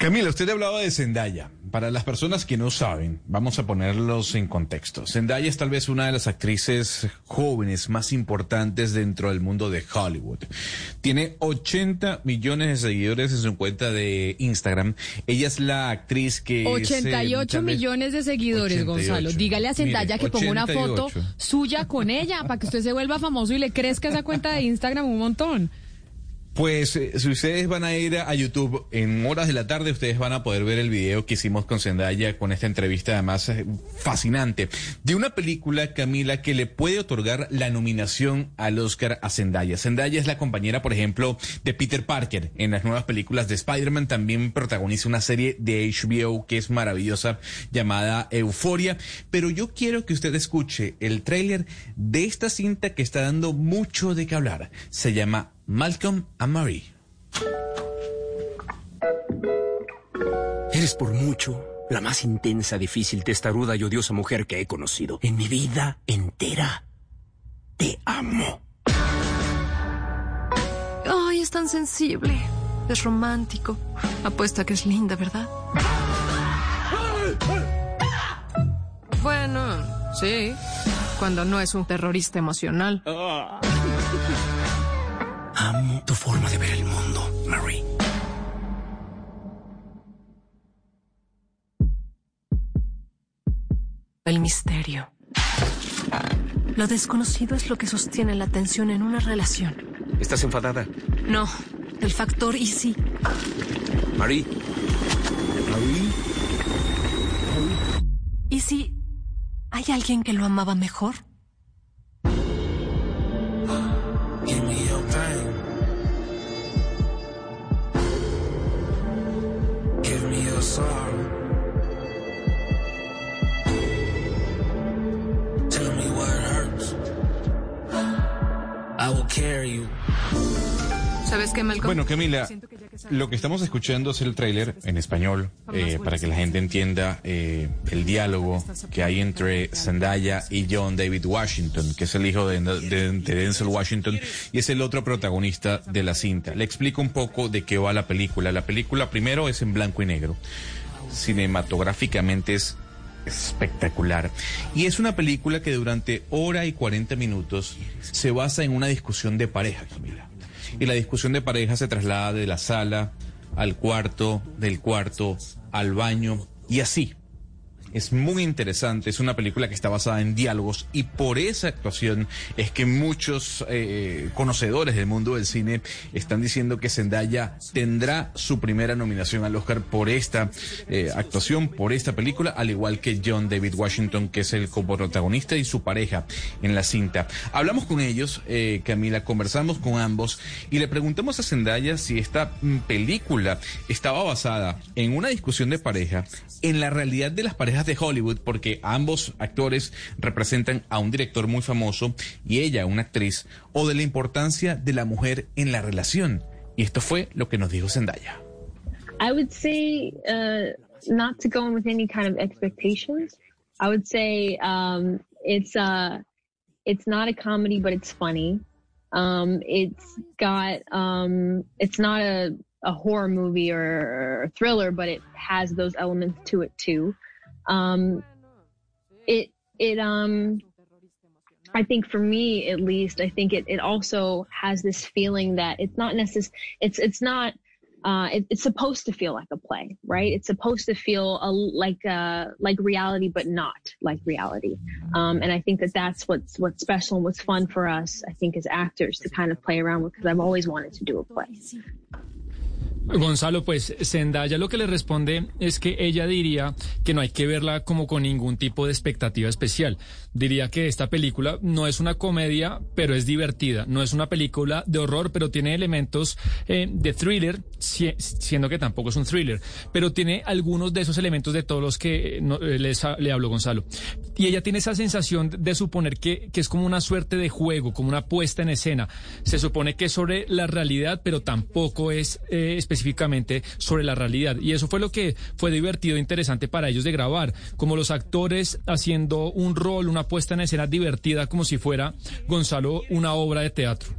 Camila, usted hablaba de Zendaya. Para las personas que no saben, vamos a ponerlos en contexto. Zendaya es tal vez una de las actrices jóvenes más importantes dentro del mundo de Hollywood. Tiene 80 millones de seguidores en su cuenta de Instagram. Ella es la actriz que... es, eh, 88 tal vez- millones de seguidores, 88. Gonzalo. Dígale a Zendaya Mire, que ponga una foto 88. suya con ella para que usted se vuelva famoso y le crezca esa cuenta de Instagram un montón. Pues eh, si ustedes van a ir a YouTube en horas de la tarde, ustedes van a poder ver el video que hicimos con Zendaya con esta entrevista además eh, fascinante de una película, Camila, que le puede otorgar la nominación al Oscar a Zendaya. Zendaya es la compañera, por ejemplo, de Peter Parker en las nuevas películas de Spider-Man. También protagoniza una serie de HBO que es maravillosa llamada Euforia. Pero yo quiero que usted escuche el tráiler de esta cinta que está dando mucho de qué hablar. Se llama Malcolm and Marie. Eres por mucho la más intensa, difícil, testaruda y odiosa mujer que he conocido en mi vida entera. Te amo. Ay, es tan sensible. Es romántico. Apuesta que es linda, ¿verdad? Bueno, sí. Cuando no es un terrorista emocional. Amo tu forma de ver el mundo, Marie. El misterio. Lo desconocido es lo que sostiene la tensión en una relación. ¿Estás enfadada? No, el factor y sí. Marie. Marie. ¿Y si hay alguien que lo amaba mejor? ¿Sabes qué, Malcolm? Bueno, Camila, lo que estamos escuchando es el tráiler en español eh, para que la gente entienda eh, el diálogo que hay entre Zendaya y John David Washington, que es el hijo de, de- de Denzel Washington y es el otro protagonista de la cinta. Le explico un poco de qué va la película. La película primero es en blanco y negro. Cinematográficamente es espectacular. Y es una película que durante hora y 40 minutos se basa en una discusión de pareja, Camila. Y la discusión de pareja se traslada de la sala al cuarto, del cuarto al baño y así. Es muy interesante, es una película que está basada en diálogos y por esa actuación es que muchos eh, conocedores del mundo del cine están diciendo que Zendaya tendrá su primera nominación al Oscar por esta eh, actuación, por esta película, al igual que John David Washington, que es el coprotagonista y su pareja en la cinta. Hablamos con ellos, eh, Camila, conversamos con ambos y le preguntamos a Zendaya si esta mm, película estaba basada en una discusión de pareja, en la realidad de las parejas de Hollywood, porque ambos actores representan a un director muy famoso y ella una actriz, o de la importancia de la mujer en la relación. Y esto fue lo que nos dijo Zendaya. I would say uh, not to go in with any kind of expectations. I would say um, it's uh, it's not a comedy, but it's funny. Um, it's got um, it's not a, a horror movie or, a thriller, but it has those elements to it too. Um, it it um I think for me at least, I think it, it also has this feeling that it's not necess- it's it's not uh, it, it's supposed to feel like a play, right? It's supposed to feel a, like uh, like reality, but not like reality. Um, and I think that that's what's what's special and what's fun for us. I think as actors to kind of play around with because I've always wanted to do a play. Gonzalo, pues Zendaya lo que le responde es que ella diría que no hay que verla como con ningún tipo de expectativa especial. Diría que esta película no es una comedia, pero es divertida. No es una película de horror, pero tiene elementos eh, de thriller, si- siendo que tampoco es un thriller. Pero tiene algunos de esos elementos de todos los que eh, eh, le habló Gonzalo. Y ella tiene esa sensación de suponer que, que es como una suerte de juego, como una puesta en escena. Se supone que es sobre la realidad, pero tampoco es eh, específicamente sobre la realidad. Y eso fue lo que fue divertido e interesante para ellos de grabar, como los actores haciendo un rol, una puesta en escena divertida, como si fuera Gonzalo una obra de teatro.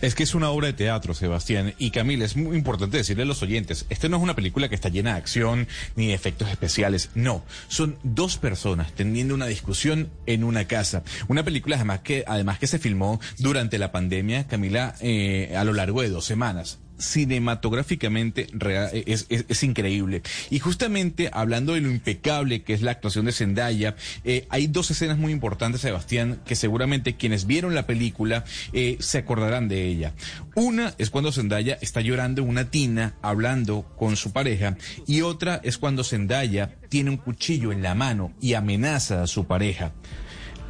Es que es una obra de teatro, Sebastián. Y Camila, es muy importante decirle a los oyentes, esta no es una película que está llena de acción ni de efectos especiales. No, son dos personas teniendo una discusión en una casa. Una película además que, además que se filmó durante la pandemia, Camila, eh, a lo largo de dos semanas cinematográficamente es increíble. Y justamente hablando de lo impecable que es la actuación de Zendaya, eh, hay dos escenas muy importantes, Sebastián, que seguramente quienes vieron la película eh, se acordarán de ella. Una es cuando Zendaya está llorando en una tina hablando con su pareja y otra es cuando Zendaya tiene un cuchillo en la mano y amenaza a su pareja.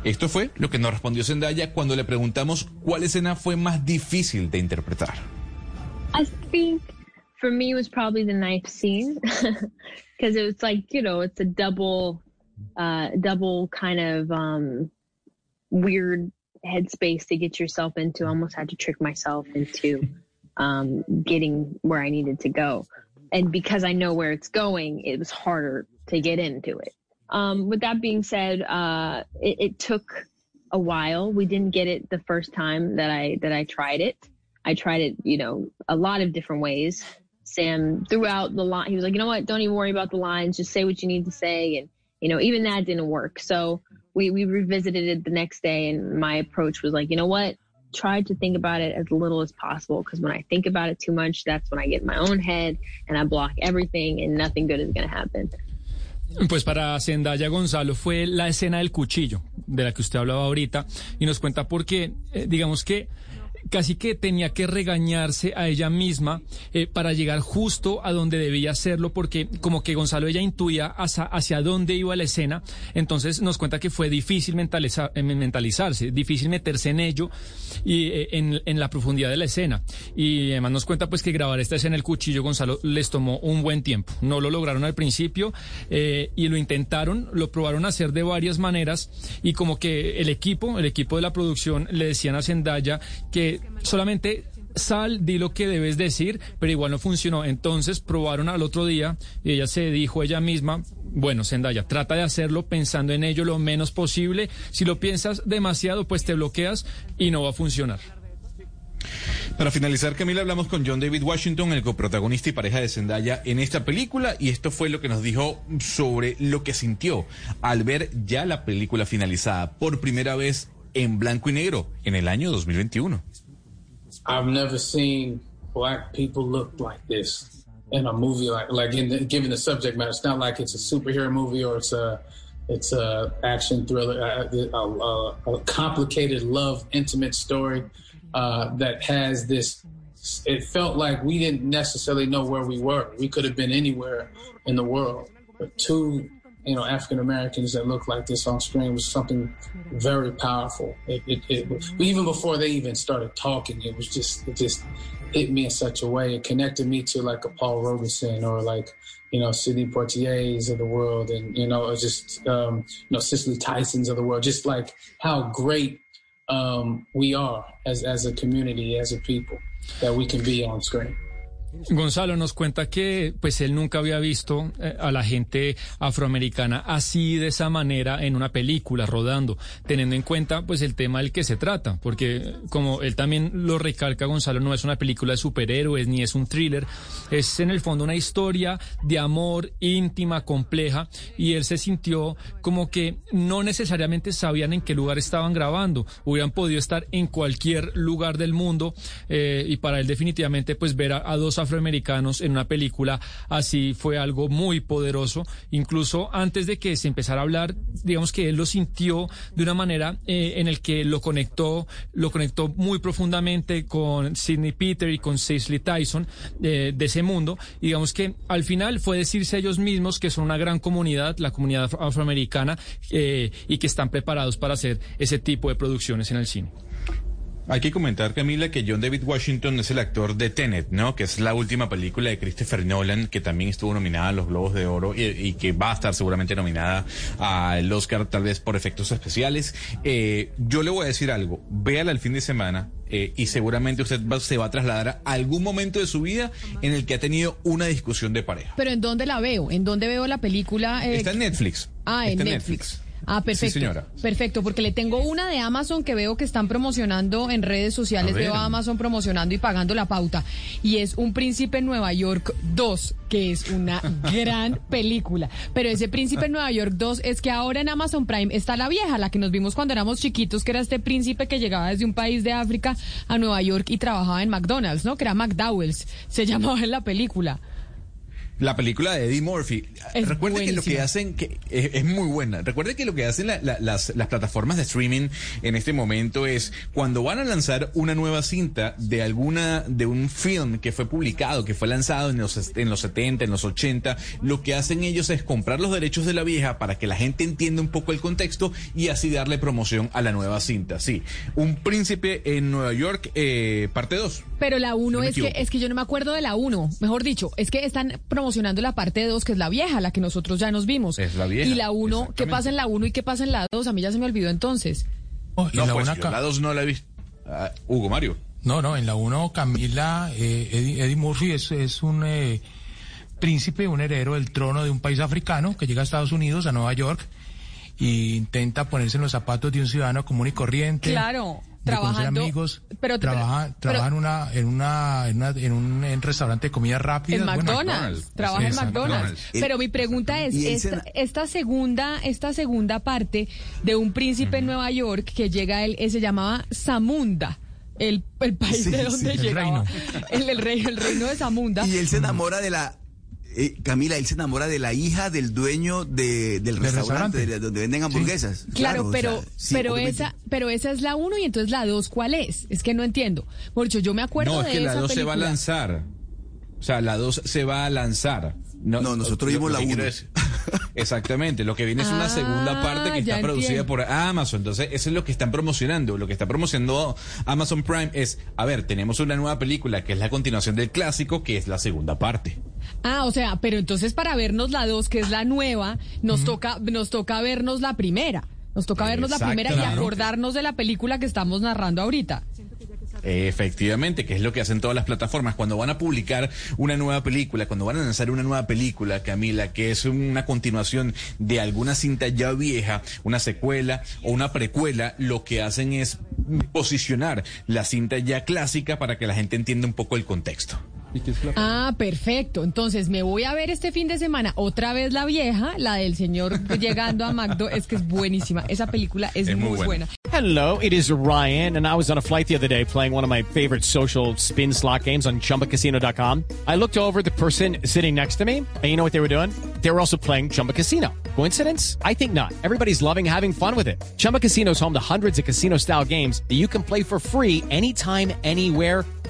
Esto fue lo que nos respondió Zendaya cuando le preguntamos cuál escena fue más difícil de interpretar. I think for me was probably the knife scene because it was like you know it's a double, uh, double kind of um, weird headspace to get yourself into. I almost had to trick myself into um, getting where I needed to go, and because I know where it's going, it was harder to get into it. Um, with that being said, uh, it, it took a while. We didn't get it the first time that I that I tried it. I tried it, you know, a lot of different ways. Sam throughout the line, he was like, you know what? Don't even worry about the lines. Just say what you need to say. And, you know, even that didn't work. So we, we revisited it the next day. And my approach was like, you know what? Try to think about it as little as possible. Because when I think about it too much, that's when I get in my own head and I block everything and nothing good is going to happen. Pues para Zendaya Gonzalo fue la escena del cuchillo, de la que usted hablaba ahorita, y nos cuenta porque, eh, digamos que casi que tenía que regañarse a ella misma eh, para llegar justo a donde debía hacerlo, porque como que Gonzalo ella intuía hacia, hacia dónde iba la escena, entonces nos cuenta que fue difícil mentaliza- eh, mentalizarse, difícil meterse en ello y eh, en, en la profundidad de la escena. Y además nos cuenta pues que grabar esta escena el cuchillo Gonzalo les tomó un buen tiempo. No lo lograron al principio eh, y lo intentaron, lo probaron a hacer de varias maneras y como que el equipo, el equipo de la producción le decían a Zendaya que solamente sal, di lo que debes decir, pero igual no funcionó. Entonces probaron al otro día y ella se dijo ella misma, bueno, Zendaya, trata de hacerlo pensando en ello lo menos posible. Si lo piensas demasiado, pues te bloqueas y no va a funcionar. Para finalizar, Camila, hablamos con John David Washington, el coprotagonista y pareja de Zendaya en esta película, y esto fue lo que nos dijo sobre lo que sintió al ver ya la película finalizada por primera vez en blanco y negro en el año 2021. I've never seen black people look like this in a movie like like in the, given the subject matter. It's not like it's a superhero movie or it's a it's a action thriller, a, a, a, complicated love intimate story uh, that has this. It felt like we didn't necessarily know where we were. We could have been anywhere in the world, but two you know African Americans that look like this on screen was something very powerful. It, it, it was- even before they even started talking, it was just it just hit me in such a way. It connected me to like a Paul Robeson or like you know Sidney Poitiers of the world, and you know just um, you know Cicely Tyson's of the world. Just like how great um, we are as as a community, as a people, that we can be on screen. Gonzalo nos cuenta que pues él nunca había visto eh, a la gente afroamericana así de esa manera en una película rodando, teniendo en cuenta pues el tema del que se trata, porque como él también lo recalca Gonzalo, no es una película de superhéroes ni es un thriller, es en el fondo una historia de amor íntima, compleja y él se sintió como que no necesariamente sabían en qué lugar estaban grabando, hubieran podido estar en cualquier lugar del mundo eh, y para él definitivamente pues ver a, a dos afroamericanos en una película así fue algo muy poderoso. Incluso antes de que se empezara a hablar, digamos que él lo sintió de una manera eh, en el que lo conectó, lo conectó muy profundamente con Sidney Peter y con Cicely Tyson eh, de ese mundo. Y digamos que al final fue decirse a ellos mismos que son una gran comunidad, la comunidad afro- afroamericana, eh, y que están preparados para hacer ese tipo de producciones en el cine. Hay que comentar, Camila, que John David Washington es el actor de Tenet, ¿no? Que es la última película de Christopher Nolan, que también estuvo nominada a los Globos de Oro y, y que va a estar seguramente nominada al Oscar, tal vez por efectos especiales. Eh, yo le voy a decir algo, véala el fin de semana eh, y seguramente usted va- se va a trasladar a algún momento de su vida en el que ha tenido una discusión de pareja. Pero ¿en dónde la veo? ¿En dónde veo la película? eh, Está en Netflix. Ah, en Está Netflix. Ah, perfecto. Sí, señora. Perfecto, porque le tengo una de Amazon que veo que están promocionando en redes sociales. A. Veo a Amazon promocionando y pagando la pauta. Y es Un Príncipe en Nueva York 2, que es una gran película. Pero ese Príncipe en Nueva York 2 es que ahora en Amazon Prime está la vieja, la que nos vimos cuando éramos chiquitos, que era este príncipe que llegaba desde un país de África a Nueva York y trabajaba en McDonald's, ¿no? Que era McDowell's. Se llamaba en la película. La película de Eddie Murphy. Es Recuerde que lo que hacen, que es, es muy buena. Recuerde que lo que hacen la- la- las, las plataformas de streaming en este momento es cuando van a lanzar una nueva cinta de alguna, de un film que fue publicado, que fue lanzado en los, en los 70, en los 80, lo que hacen ellos es comprar los derechos de la vieja para que la gente entienda un poco el contexto y así darle promoción a la nueva cinta. Sí, Un Príncipe en Nueva York, eh, parte 2. Pero la 1 No me es que es que yo no me acuerdo de la 1. Mejor dicho, es que están promocionando la parte 2, que es la vieja, la que nosotros ya nos vimos. Es la vieja, Y la 1, ¿qué pasa en la 1 y qué pasa en la 2? A mí ya se me olvidó entonces. Oh, No, la pues una yo ca- la 2 no la he visto. Ah, Hugo Mario. No, no, en la 1 Camila, eh, Eddie, Eddie Murphy es, es un eh, príncipe, un heredero del trono de un país africano que llega a Estados Unidos, a Nueva York, e intenta ponerse en los zapatos de un ciudadano común y corriente. Claro, de trabajando. amigos, pero, trabaja, pero- trabaja en una, en una, en una, en un en restaurante de comida rápida. en bueno, McDonald's, trabaja en McDonald's. McDonald's. Pero mi pregunta es, esta, esta segunda, esta segunda parte de un príncipe en Nueva York que llega él, eh, se llamaba Zamunda. El, el país Sí, de donde sí, el llegaba. reino. El, el rey- el reino de Zamunda. Y él se enamora de la. Eh, Camila, él se enamora de la hija del dueño de- del restaurante, restaurante. de- donde venden hamburguesas. Claro, pero, sea, sí, pero obviamente. esa, pero esa es la uno y entonces la dos, ¿cuál es? Es que no entiendo. Por hecho, yo me acuerdo No, de es que la 2 se va a lanzar. O sea, la 2 se va a lanzar. No, nosotros vimos la uno. Exactamente, lo que viene es una Ah, segunda parte que está producida entiendo. por Amazon. Entonces, eso es lo que están promocionando. Lo que está promocionando Amazon Prime es, a ver, tenemos una nueva película que es la continuación del clásico, que es la segunda parte. Ah, o sea, pero entonces para vernos la dos, que es la nueva, nos toca, nos toca vernos la primera. Nos toca vernos la primera y claro. acordarnos de la película que estamos narrando ahorita. Efectivamente, que es lo que hacen todas las plataformas. Cuando van a publicar una nueva película, cuando van a lanzar una nueva película, Camila, que es una continuación de alguna cinta ya vieja, una secuela o una precuela, lo que hacen es posicionar la cinta ya clásica para que la gente entienda un poco el contexto. Ah, perfecto. Entonces me voy a ver este fin de semana otra vez la vieja, la del señor llegando a Magdo. Es que es buenísima. Esa película es, Es muy muy buena. buena. Hello, it is Ryan, and I was on a flight the other day playing one of my favorite social spin slot games on chumbacasino.com. I looked over at the person sitting next to me, and you know what they were doing? They were also playing Chumba Casino. Coincidence? I think not. Everybody's loving having fun with it. Chumba Casino is home to hundreds of casino style games that you can play for free anytime, anywhere,